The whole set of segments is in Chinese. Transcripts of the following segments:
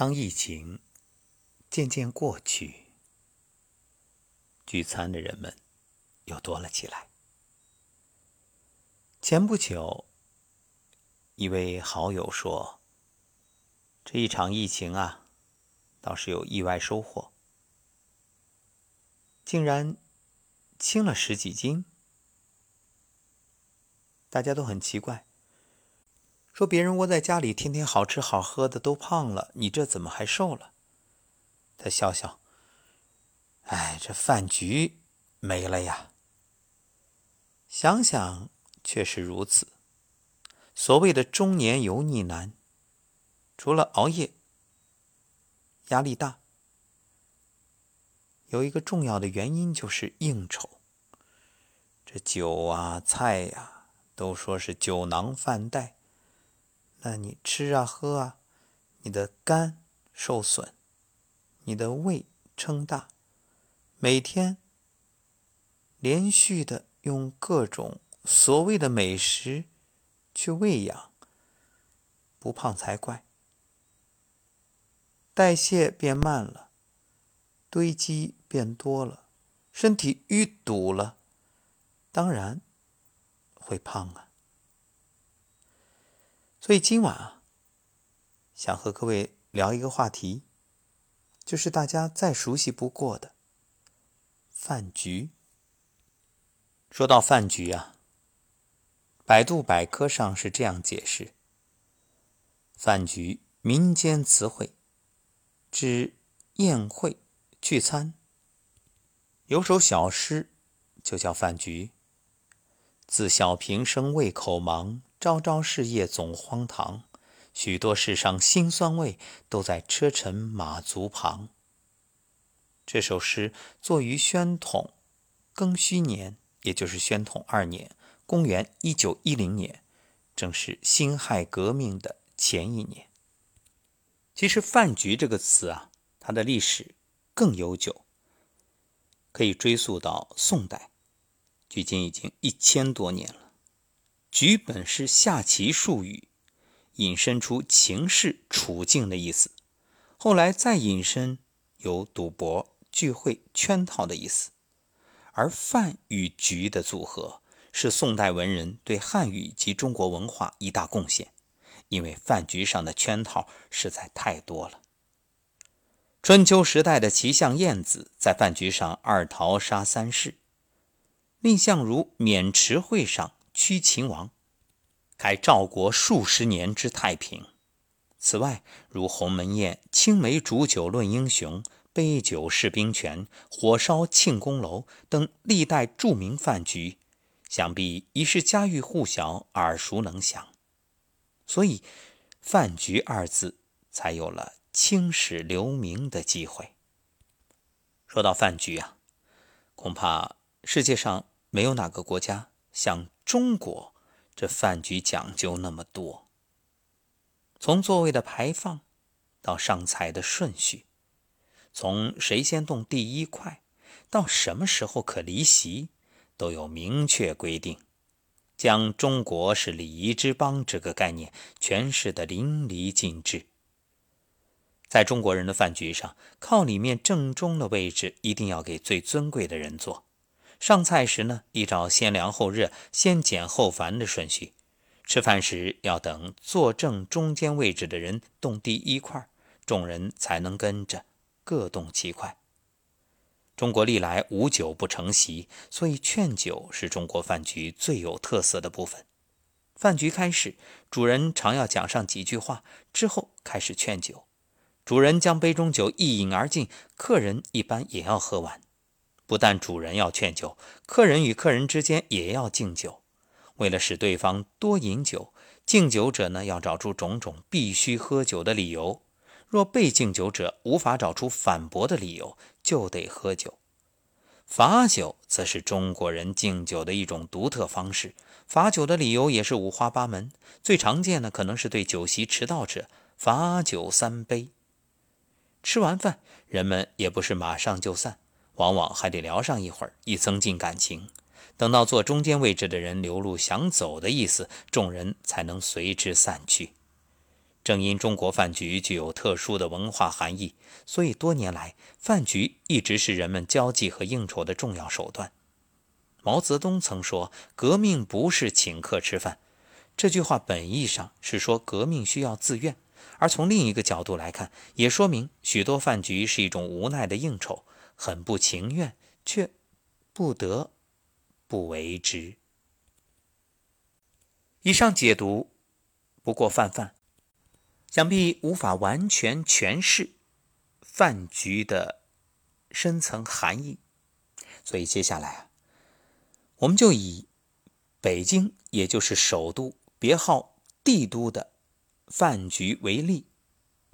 当疫情渐渐过去，聚餐的人们又多了起来。前不久，一位好友说：“这一场疫情啊，倒是有意外收获，竟然轻了十几斤。”大家都很奇怪，说别人窝在家里，天天好吃好喝的，都胖了，你这怎么还瘦了？他笑笑，哎，这饭局没了呀。想想确实如此。所谓的中年油腻男，除了熬夜、压力大，有一个重要的原因就是应酬。这酒啊，菜呀。都说是酒囊饭袋，那你吃啊喝啊，你的肝受损，你的胃撑大，每天连续的用各种所谓的美食去喂养，不胖才怪。代谢变慢了，堆积变多了，身体淤堵了，当然。会胖啊，所以今晚啊，想和各位聊一个话题，就是大家再熟悉不过的饭局。说到饭局啊，百度百科上是这样解释：饭局民间词汇，指宴会聚餐，有首小诗就叫饭局。自小平生胃口忙，朝朝事业总荒唐。许多世上辛酸味，都在车尘马足旁。这首诗作于宣统庚戌年，也就是宣统二年（公元一九一零年），正是辛亥革命的前一年。其实“饭局”这个词啊，它的历史更悠久，可以追溯到宋代。距今已经一千多年了。局本是下棋术语，引申出情势处境的意思。后来再引申有赌博、聚会、圈套的意思。而饭与局的组合，是宋代文人对汉语及中国文化一大贡献。因为饭局上的圈套实在太多了。春秋时代的齐相晏子在饭局上二桃杀三士。蔺相如渑池会上驱秦王，开赵国数十年之太平。此外，如鸿门宴、青梅煮酒论英雄、杯酒释兵权、火烧庆功楼等历代著名饭局，想必已是家喻户晓、耳熟能详。所以，“饭局”二字才有了青史留名的机会。说到饭局啊，恐怕世界上。没有哪个国家像中国，这饭局讲究那么多。从座位的排放，到上菜的顺序，从谁先动第一筷，到什么时候可离席，都有明确规定，将中国是礼仪之邦这个概念诠释的淋漓尽致。在中国人的饭局上，靠里面正中的位置一定要给最尊贵的人坐。上菜时呢，依照先凉后热、先简后繁的顺序；吃饭时要等坐正中间位置的人动第一块，众人才能跟着各动其块。中国历来无酒不成席，所以劝酒是中国饭局最有特色的部分。饭局开始，主人常要讲上几句话，之后开始劝酒。主人将杯中酒一饮而尽，客人一般也要喝完。不但主人要劝酒，客人与客人之间也要敬酒。为了使对方多饮酒，敬酒者呢要找出种种必须喝酒的理由。若被敬酒者无法找出反驳的理由，就得喝酒。罚酒则是中国人敬酒的一种独特方式。罚酒的理由也是五花八门，最常见的可能是对酒席迟到者罚酒三杯。吃完饭，人们也不是马上就散。往往还得聊上一会儿，以增进感情。等到坐中间位置的人流露想走的意思，众人才能随之散去。正因中国饭局具有特殊的文化含义，所以多年来饭局一直是人们交际和应酬的重要手段。毛泽东曾说：“革命不是请客吃饭。”这句话本意上是说革命需要自愿，而从另一个角度来看，也说明许多饭局是一种无奈的应酬，很不情愿，却不得不为之。以上解读不过泛泛。想必无法完全诠释饭局的深层含义，所以接下来啊，我们就以北京，也就是首都，别号帝都的饭局为例，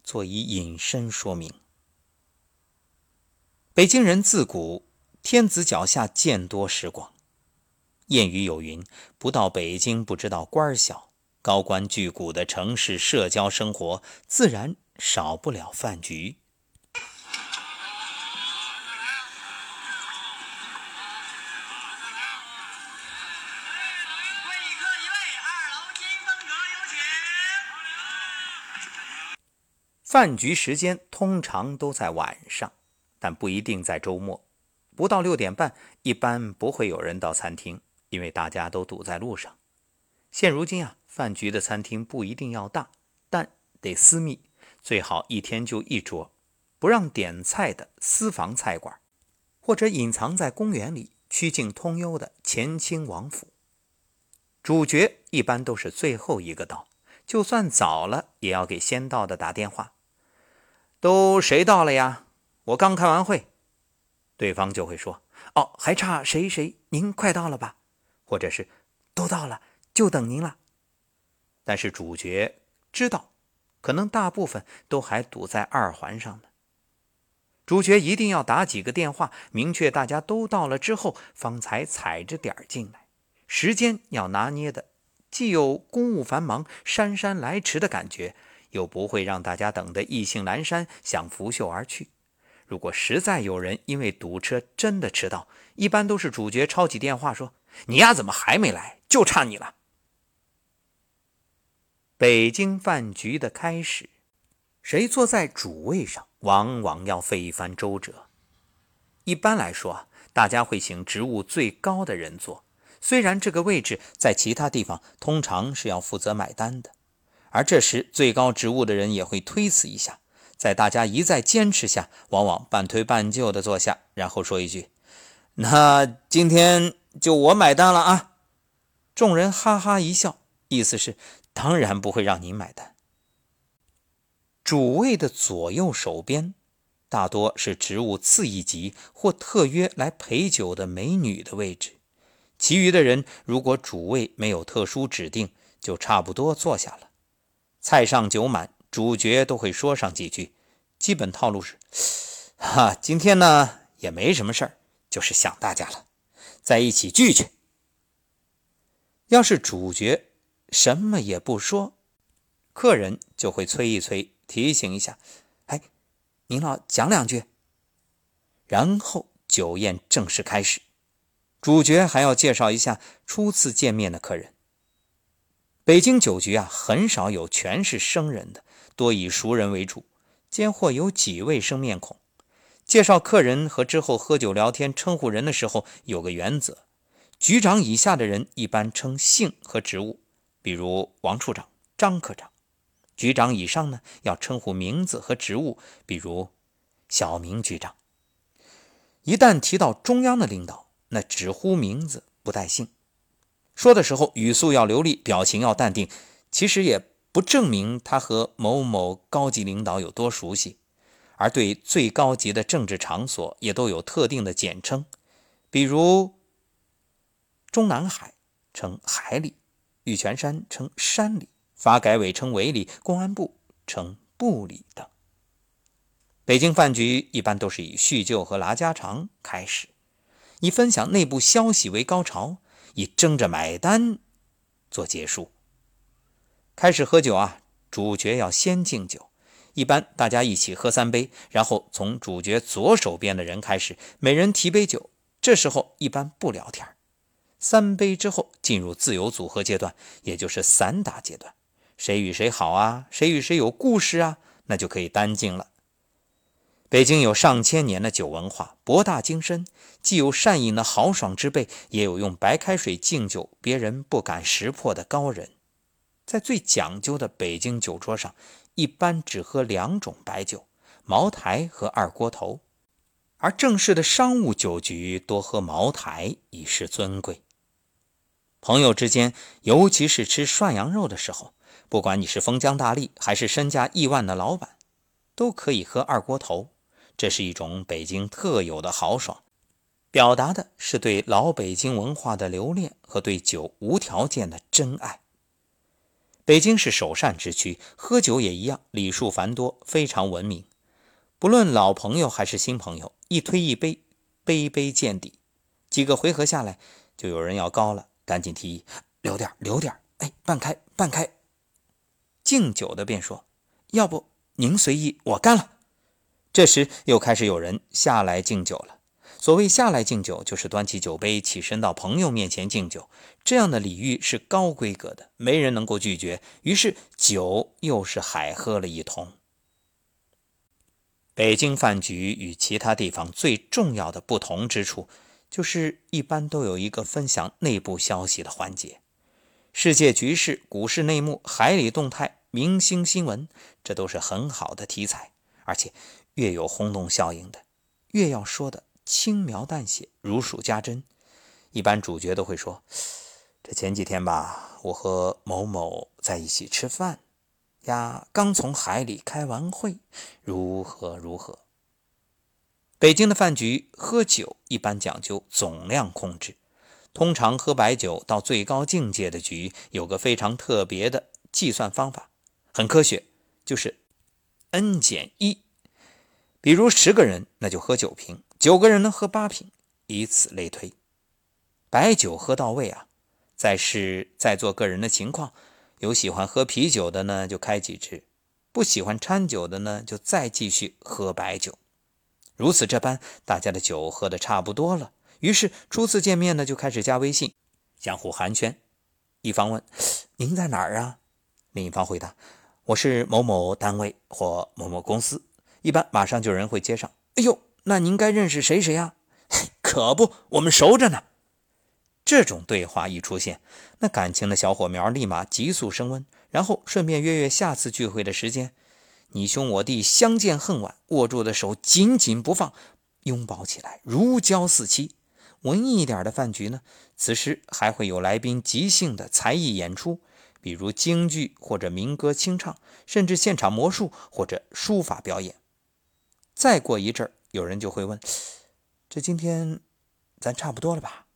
做以引申说明。北京人自古天子脚下见多识广，谚语有云：“不到北京不知道官儿小。”高官巨贾的城市社交生活，自然少不了饭局。饭局时间通常都在晚上，但不一定在周末。不到六点半，一般不会有人到餐厅，因为大家都堵在路上。现如今啊。饭局的餐厅不一定要大，但得私密，最好一天就一桌，不让点菜的私房菜馆，或者隐藏在公园里、曲径通幽的乾清王府。主角一般都是最后一个到，就算早了，也要给先到的打电话。都谁到了呀？我刚开完会，对方就会说：“哦，还差谁谁，您快到了吧？”或者是“都到了，就等您了。”但是主角知道，可能大部分都还堵在二环上呢。主角一定要打几个电话，明确大家都到了之后，方才踩着点儿进来。时间要拿捏的，既有公务繁忙、姗姗来迟的感觉，又不会让大家等得意兴阑珊，想拂袖而去。如果实在有人因为堵车真的迟到，一般都是主角抄起电话说：“你丫怎么还没来？就差你了。”北京饭局的开始，谁坐在主位上，往往要费一番周折。一般来说，大家会请职务最高的人坐，虽然这个位置在其他地方通常是要负责买单的，而这时最高职务的人也会推辞一下，在大家一再坚持下，往往半推半就的坐下，然后说一句：“那今天就我买单了啊！”众人哈哈一笑，意思是。当然不会让您买单。主位的左右手边，大多是职务次一级或特约来陪酒的美女的位置。其余的人，如果主位没有特殊指定，就差不多坐下了。菜上酒满，主角都会说上几句。基本套路是：哈，今天呢也没什么事儿，就是想大家了，在一起聚聚。要是主角。什么也不说，客人就会催一催，提醒一下：“哎，您老讲两句。”然后酒宴正式开始，主角还要介绍一下初次见面的客人。北京酒局啊，很少有全是生人的，多以熟人为主，间或有几位生面孔。介绍客人和之后喝酒聊天称呼人的时候，有个原则：局长以下的人一般称姓和职务。比如王处长、张科长，局长以上呢要称呼名字和职务，比如小明局长。一旦提到中央的领导，那只呼名字不带姓。说的时候语速要流利，表情要淡定，其实也不证明他和某某高级领导有多熟悉。而对最高级的政治场所，也都有特定的简称，比如中南海称海里。玉泉山称山里，发改委称委里，公安部称部里等。北京饭局一般都是以叙旧和拉家常开始，以分享内部消息为高潮，以争着买单做结束。开始喝酒啊，主角要先敬酒，一般大家一起喝三杯，然后从主角左手边的人开始，每人提杯酒。这时候一般不聊天三杯之后，进入自由组合阶段，也就是散打阶段。谁与谁好啊，谁与谁有故事啊，那就可以单敬了。北京有上千年的酒文化，博大精深，既有善饮的豪爽之辈，也有用白开水敬酒别人不敢识破的高人。在最讲究的北京酒桌上，一般只喝两种白酒：茅台和二锅头。而正式的商务酒局多喝茅台，以示尊贵。朋友之间，尤其是吃涮羊肉的时候，不管你是封疆大吏还是身价亿万的老板，都可以喝二锅头。这是一种北京特有的豪爽，表达的是对老北京文化的留恋和对酒无条件的真爱。北京是首善之区，喝酒也一样，礼数繁多，非常文明。不论老朋友还是新朋友，一推一杯，杯杯见底。几个回合下来，就有人要高了，赶紧提议留点留点哎，半开半开。敬酒的便说：“要不您随意，我干了。”这时又开始有人下来敬酒了。所谓下来敬酒，就是端起酒杯，起身到朋友面前敬酒。这样的礼遇是高规格的，没人能够拒绝。于是酒又是海喝了一通。北京饭局与其他地方最重要的不同之处，就是一般都有一个分享内部消息的环节，世界局势、股市内幕、海里动态、明星新闻，这都是很好的题材，而且。越有轰动效应的，越要说的轻描淡写、如数家珍。一般主角都会说：“这前几天吧，我和某某在一起吃饭呀，刚从海里开完会，如何如何。”北京的饭局喝酒一般讲究总量控制，通常喝白酒到最高境界的局，有个非常特别的计算方法，很科学，就是 n 减一。比如十个人，那就喝九瓶；九个人呢，喝八瓶，以此类推。白酒喝到位啊，再是在座个人的情况，有喜欢喝啤酒的呢，就开几支；不喜欢掺酒的呢，就再继续喝白酒。如此这般，大家的酒喝的差不多了，于是初次见面呢，就开始加微信，相互寒暄。一方问：“您在哪儿啊？”另一方回答：“我是某某单位或某某公司。”一般马上就有人会接上。哎呦，那您该认识谁谁呀？可不，我们熟着呢。这种对话一出现，那感情的小火苗立马急速升温，然后顺便约约下次聚会的时间。你兄我弟相见恨晚，握住的手紧紧不放，拥抱起来如胶似漆。文艺一点的饭局呢，此时还会有来宾即兴的才艺演出，比如京剧或者民歌清唱，甚至现场魔术或者书法表演。再过一阵儿，有人就会问：“这今天咱差不多了吧？”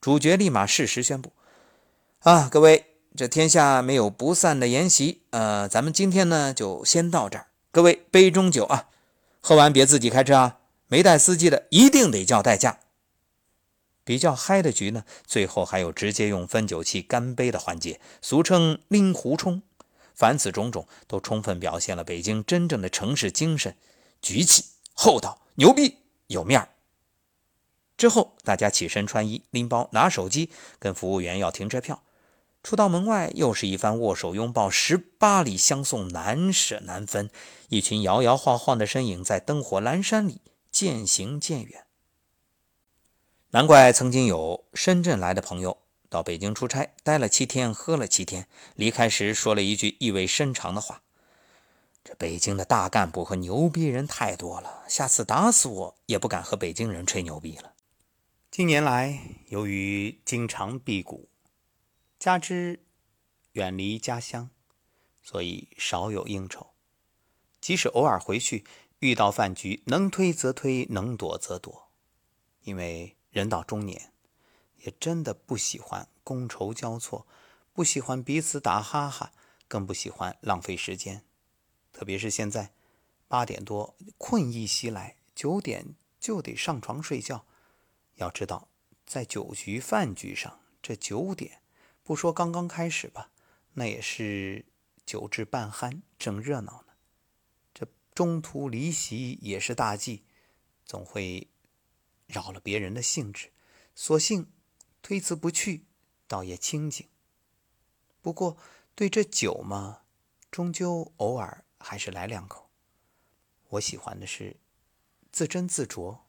主角立马适时宣布：“啊，各位，这天下没有不散的筵席，呃，咱们今天呢就先到这儿。各位杯中酒啊，喝完别自己开车啊，没带司机的一定得叫代驾。”比较嗨的局呢，最后还有直接用分酒器干杯的环节，俗称拎壶冲。凡此种种，都充分表现了北京真正的城市精神。举起，厚道，牛逼，有面儿。之后，大家起身穿衣，拎包，拿手机，跟服务员要停车票。出到门外，又是一番握手拥抱，十八里相送，难舍难分。一群摇摇晃晃的身影在灯火阑珊里渐行渐远。难怪曾经有深圳来的朋友到北京出差，待了七天，喝了七天，离开时说了一句意味深长的话。这北京的大干部和牛逼人太多了，下次打死我也不敢和北京人吹牛逼了。近年来，由于经常辟谷，加之远离家乡，所以少有应酬。即使偶尔回去，遇到饭局，能推则推，能躲则躲。因为人到中年，也真的不喜欢觥筹交错，不喜欢彼此打哈哈，更不喜欢浪费时间。特别是现在，八点多困意袭来，九点就得上床睡觉。要知道，在酒局饭局上，这九点不说刚刚开始吧，那也是酒至半酣，正热闹呢。这中途离席也是大忌，总会扰了别人的兴致。索性推辞不去，倒也清静。不过对这酒嘛，终究偶尔还是来两口。我喜欢的是自斟自酌，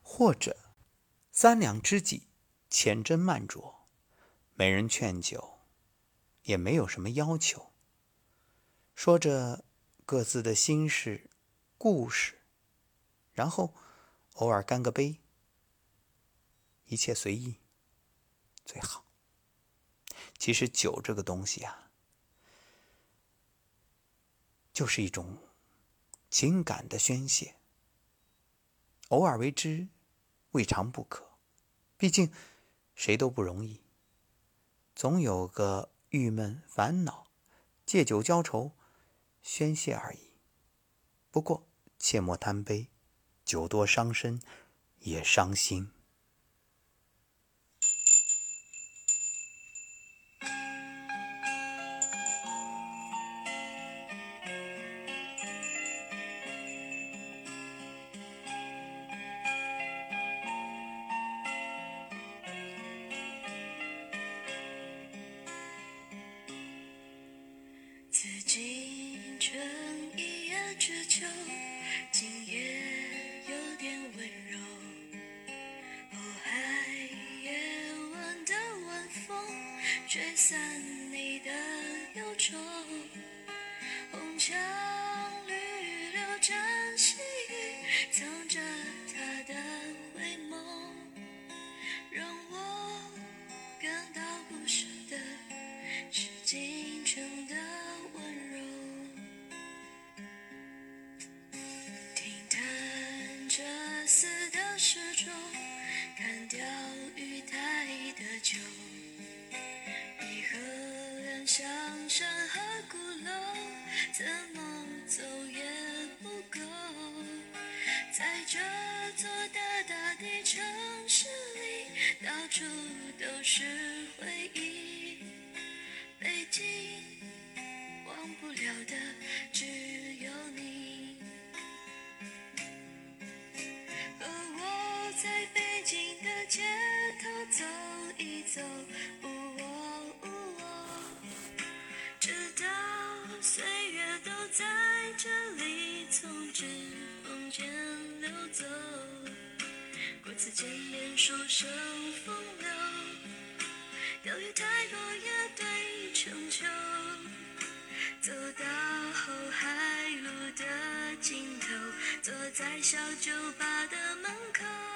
或者三两知己浅斟慢酌，没人劝酒，也没有什么要求，说着各自的心事、故事，然后偶尔干个杯，一切随意，最好。其实酒这个东西啊，就是一种。情感的宣泄，偶尔为之，未尝不可。毕竟，谁都不容易，总有个郁闷烦恼，借酒浇愁，宣泄而已。不过，切莫贪杯，酒多伤身，也伤心。吹走一走。直到岁月都在这里从指缝间流走，过次见面说声风流，钓鱼台落叶对成秋，走到后海路的尽头，坐在小酒吧的门口。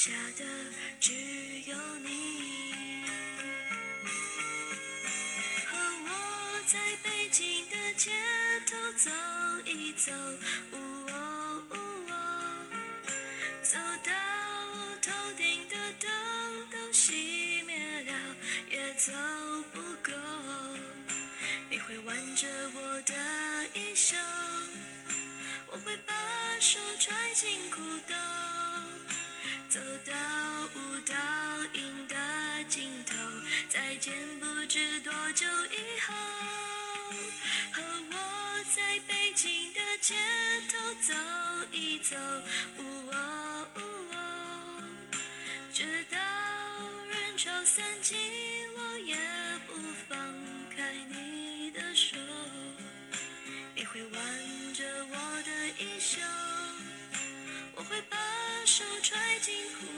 下的只有你和我。在北京的街头走一走，走到头顶的灯都熄灭了，也走不够。你会挽着我的衣袖，我会把手揣进辛苦